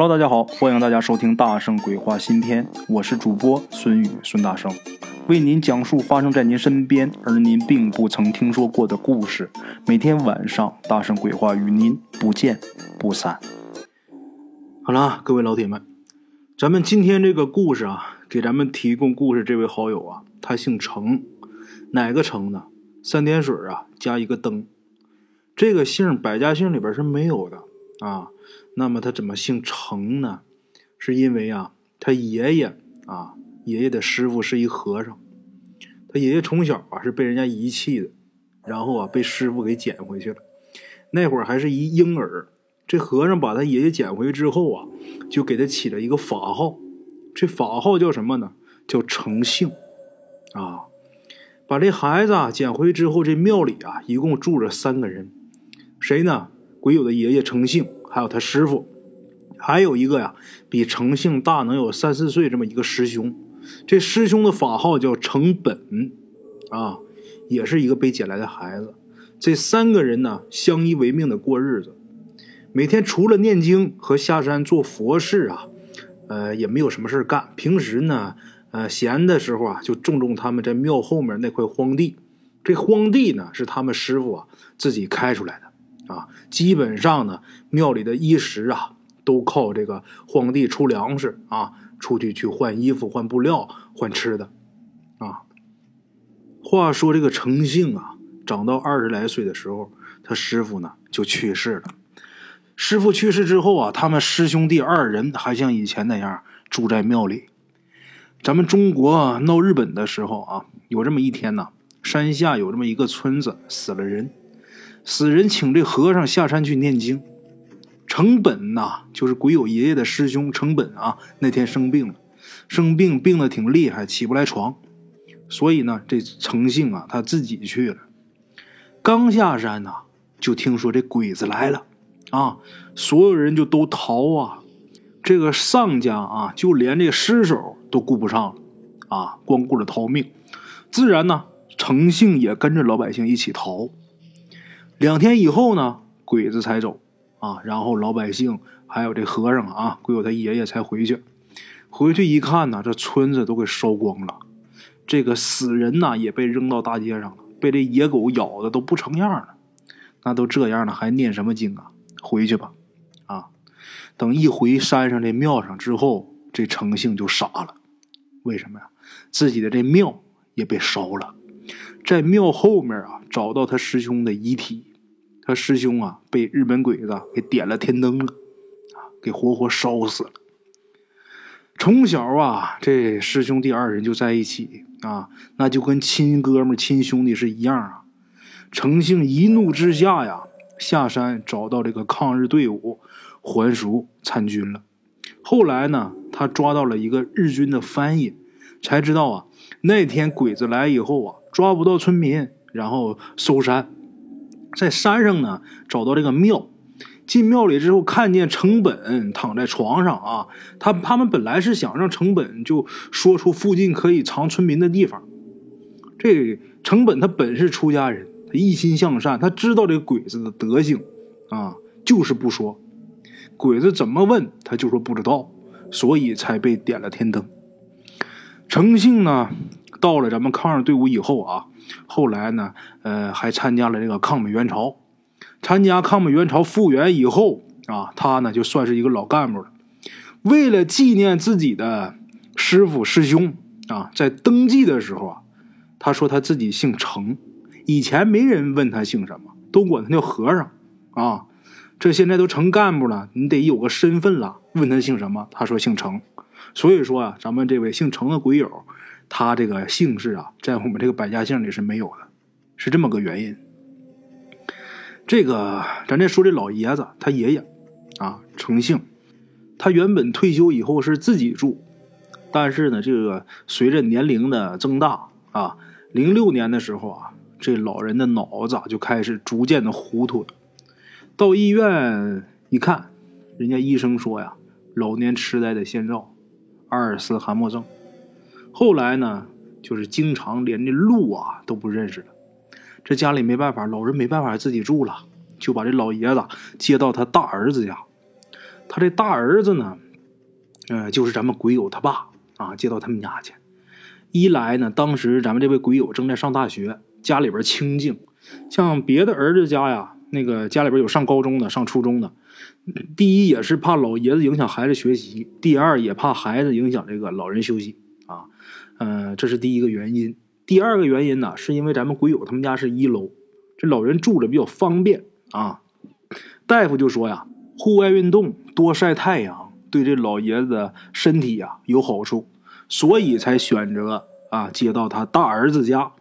Hello，大家好，欢迎大家收听《大圣鬼话》新篇，我是主播孙宇，孙大圣，为您讲述发生在您身边而您并不曾听说过的故事。每天晚上，《大圣鬼话》与您不见不散。好了，各位老铁们，咱们今天这个故事啊，给咱们提供故事这位好友啊，他姓程，哪个程呢？三点水啊，加一个灯。这个姓百家姓里边是没有的啊。那么他怎么姓程呢？是因为啊，他爷爷啊，爷爷的师傅是一和尚，他爷爷从小啊是被人家遗弃的，然后啊被师傅给捡回去了。那会儿还是一婴儿，这和尚把他爷爷捡回去之后啊，就给他起了一个法号，这法号叫什么呢？叫程姓啊。把这孩子啊捡回之后，这庙里啊一共住着三个人，谁呢？鬼友的爷爷程姓。还有他师傅，还有一个呀，比程姓大能有三四岁这么一个师兄，这师兄的法号叫程本，啊，也是一个被捡来的孩子。这三个人呢，相依为命的过日子，每天除了念经和下山做佛事啊，呃，也没有什么事干。平时呢，呃，闲的时候啊，就种种他们在庙后面那块荒地。这荒地呢，是他们师傅啊自己开出来的。啊，基本上呢，庙里的衣食啊，都靠这个荒地出粮食啊，出去去换衣服、换布料、换吃的，啊。话说这个诚信啊，长到二十来岁的时候，他师傅呢就去世了。师傅去世之后啊，他们师兄弟二人还像以前那样住在庙里。咱们中国闹日本的时候啊，有这么一天呢，山下有这么一个村子死了人。死人请这和尚下山去念经，成本呐，就是鬼友爷爷的师兄成本啊，那天生病了，生病病的挺厉害，起不来床，所以呢，这诚信啊，他自己去了。刚下山呐，就听说这鬼子来了，啊，所有人就都逃啊，这个丧家啊，就连这尸首都顾不上了，啊，光顾着逃命，自然呢，诚信也跟着老百姓一起逃。两天以后呢，鬼子才走啊，然后老百姓还有这和尚啊，鬼友他爷爷才回去。回去一看呢，这村子都给烧光了，这个死人呐也被扔到大街上了，被这野狗咬的都不成样了。那都这样了，还念什么经啊？回去吧，啊！等一回山上这庙上之后，这诚信就傻了。为什么呀？自己的这庙也被烧了，在庙后面啊，找到他师兄的遗体。他师兄啊，被日本鬼子给点了天灯了，啊，给活活烧死了。从小啊，这师兄弟二人就在一起啊，那就跟亲哥们、亲兄弟是一样啊。诚信一怒之下呀，下山找到这个抗日队伍，还俗参军了。后来呢，他抓到了一个日军的翻译，才知道啊，那天鬼子来以后啊，抓不到村民，然后搜山。在山上呢，找到这个庙，进庙里之后，看见成本躺在床上啊。他他们本来是想让成本就说出附近可以藏村民的地方。这成本他本是出家人，他一心向善，他知道这个鬼子的德行啊，就是不说。鬼子怎么问，他就说不知道，所以才被点了天灯。诚信呢，到了咱们抗日队伍以后啊。后来呢，呃，还参加了这个抗美援朝。参加抗美援朝复员以后啊，他呢就算是一个老干部了。为了纪念自己的师傅师兄啊，在登记的时候啊，他说他自己姓程。以前没人问他姓什么，都管他叫和尚啊。这现在都成干部了，你得有个身份了。问他姓什么，他说姓程。所以说啊，咱们这位姓程的鬼友。他这个姓氏啊，在我们这个百家姓里是没有的，是这么个原因。这个咱再说这老爷子，他爷爷啊，程姓，他原本退休以后是自己住，但是呢，这个随着年龄的增大啊，零六年的时候啊，这老人的脑子就开始逐渐的糊涂了。到医院一看，人家医生说呀，老年痴呆的先兆，阿尔茨海默症。后来呢，就是经常连这路啊都不认识了。这家里没办法，老人没办法自己住了，就把这老爷子接到他大儿子家。他这大儿子呢，呃，就是咱们鬼友他爸啊，接到他们家去。一来呢，当时咱们这位鬼友正在上大学，家里边清静，像别的儿子家呀，那个家里边有上高中的、上初中的。第一也是怕老爷子影响孩子学习，第二也怕孩子影响这个老人休息啊。嗯，这是第一个原因。第二个原因呢，是因为咱们鬼友他们家是一楼，这老人住着比较方便啊。大夫就说呀，户外运动多晒太阳，对这老爷子身体呀有好处，所以才选择啊接到他大儿子家。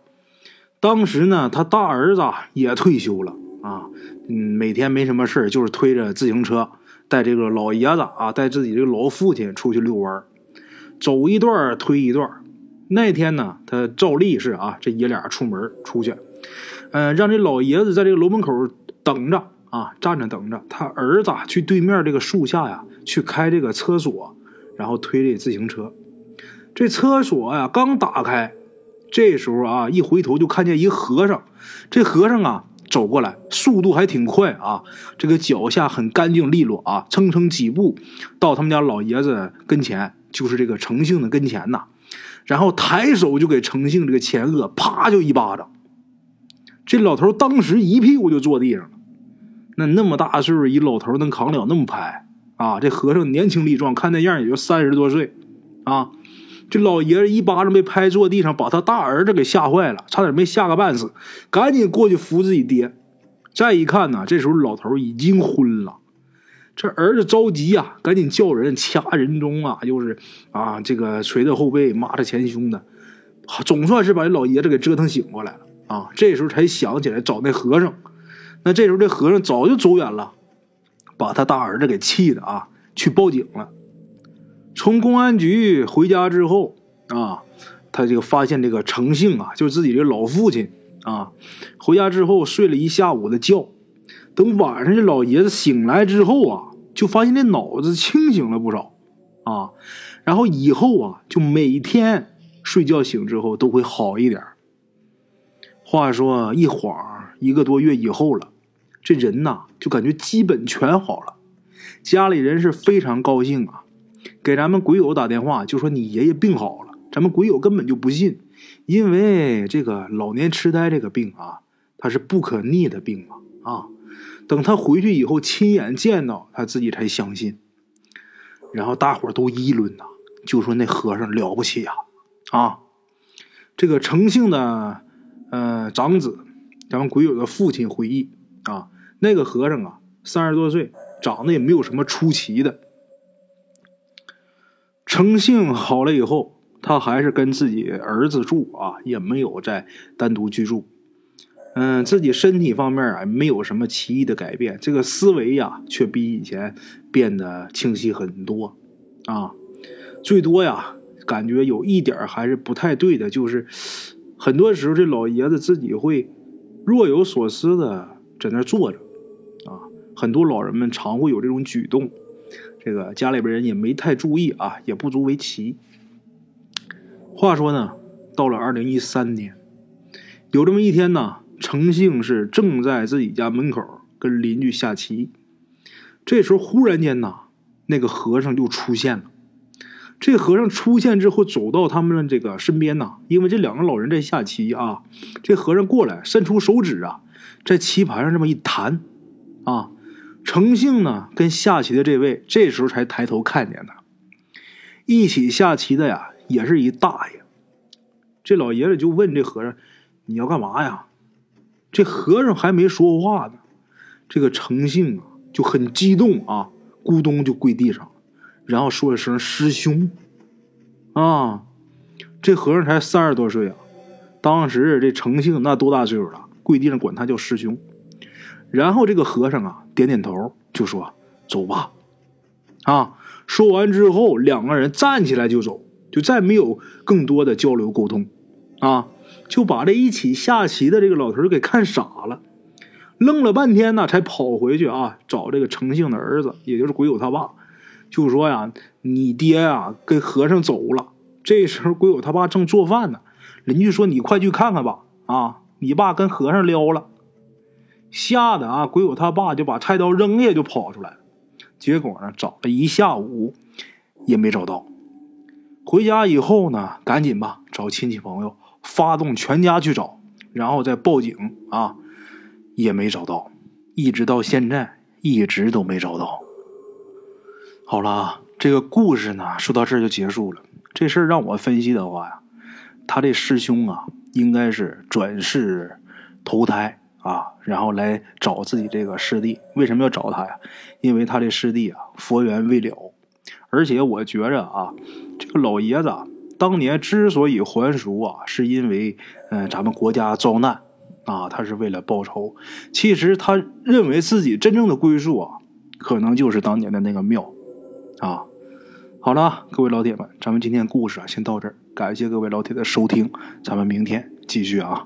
当时呢，他大儿子也退休了啊，嗯，每天没什么事就是推着自行车带这个老爷子啊，带自己这个老父亲出去遛弯走一段推一段。那天呢，他照例是啊，这爷俩出门出去，嗯，让这老爷子在这个楼门口等着啊，站着等着。他儿子去对面这个树下呀，去开这个厕所，然后推这自行车。这厕所呀刚打开，这时候啊，一回头就看见一和尚。这和尚啊走过来，速度还挺快啊，这个脚下很干净利落啊，蹭蹭几步到他们家老爷子跟前，就是这个诚信的跟前呐。然后抬手就给程姓这个前额啪就一巴掌，这老头当时一屁股就坐地上了。那那么大岁数一老头能扛了那么拍啊？这和尚年轻力壮，看那样也就三十多岁啊。这老爷子一巴掌被拍坐地上，把他大儿子给吓坏了，差点没吓个半死，赶紧过去扶自己爹。再一看呢，这时候老头已经昏了。这儿子着急呀，赶紧叫人掐人中啊，就是啊，这个捶他后背、骂他前胸的，总算是把这老爷子给折腾醒过来了啊。这时候才想起来找那和尚，那这时候这和尚早就走远了，把他大儿子给气的啊，去报警了。从公安局回家之后啊，他这个发现这个诚信啊，就是自己这老父亲啊，回家之后睡了一下午的觉，等晚上这老爷子醒来之后啊。就发现这脑子清醒了不少，啊，然后以后啊，就每天睡觉醒之后都会好一点。话说一晃一个多月以后了，这人呐就感觉基本全好了，家里人是非常高兴啊，给咱们鬼友打电话就说你爷爷病好了，咱们鬼友根本就不信，因为这个老年痴呆这个病啊，它是不可逆的病嘛，啊。等他回去以后，亲眼见到他自己才相信。然后大伙都议论呐，就说那和尚了不起呀！啊，这个诚信的呃长子，咱们鬼友的父亲回忆啊，那个和尚啊，三十多岁，长得也没有什么出奇的。诚信好了以后，他还是跟自己儿子住啊，也没有再单独居住。嗯，自己身体方面啊没有什么奇异的改变，这个思维呀却比以前变得清晰很多，啊，最多呀感觉有一点还是不太对的，就是很多时候这老爷子自己会若有所思的在那坐着，啊，很多老人们常会有这种举动，这个家里边人也没太注意啊，也不足为奇。话说呢，到了二零一三年，有这么一天呢。诚信是正在自己家门口跟邻居下棋，这时候忽然间呐，那个和尚就出现了。这和尚出现之后，走到他们的这个身边呐，因为这两个老人在下棋啊。这和尚过来，伸出手指啊，在棋盘上这么一弹，啊，诚信呢跟下棋的这位这时候才抬头看见他，一起下棋的呀，也是一大爷。这老爷子就问这和尚：“你要干嘛呀？”这和尚还没说话呢，这个诚信啊就很激动啊，咕咚就跪地上，然后说了声“师兄”，啊，这和尚才三十多岁啊，当时这诚信那多大岁数了，跪地上管他叫师兄。然后这个和尚啊点点头，就说：“走吧。”啊，说完之后，两个人站起来就走，就再没有更多的交流沟通，啊。就把这一起下棋的这个老头给看傻了，愣了半天呢，才跑回去啊找这个诚信的儿子，也就是鬼友他爸，就说呀：“你爹呀跟和尚走了。”这时候鬼友他爸正做饭呢，邻居说：“你快去看看吧，啊，你爸跟和尚撩了。”吓得啊，鬼友他爸就把菜刀扔下就跑出来了。结果呢，找了一下午也没找到。回家以后呢，赶紧吧找亲戚朋友，发动全家去找，然后再报警啊，也没找到，一直到现在一直都没找到。好了啊，这个故事呢说到这儿就结束了。这事儿让我分析的话呀，他这师兄啊应该是转世投胎啊，然后来找自己这个师弟。为什么要找他呀？因为他这师弟啊佛缘未了，而且我觉着啊，这个老爷子啊当年之所以还俗啊，是因为嗯咱们国家遭难啊，他是为了报仇。其实他认为自己真正的归宿啊，可能就是当年的那个庙啊。好了，各位老铁们，咱们今天故事啊，先到这儿。感谢各位老铁的收听，咱们明天继续啊。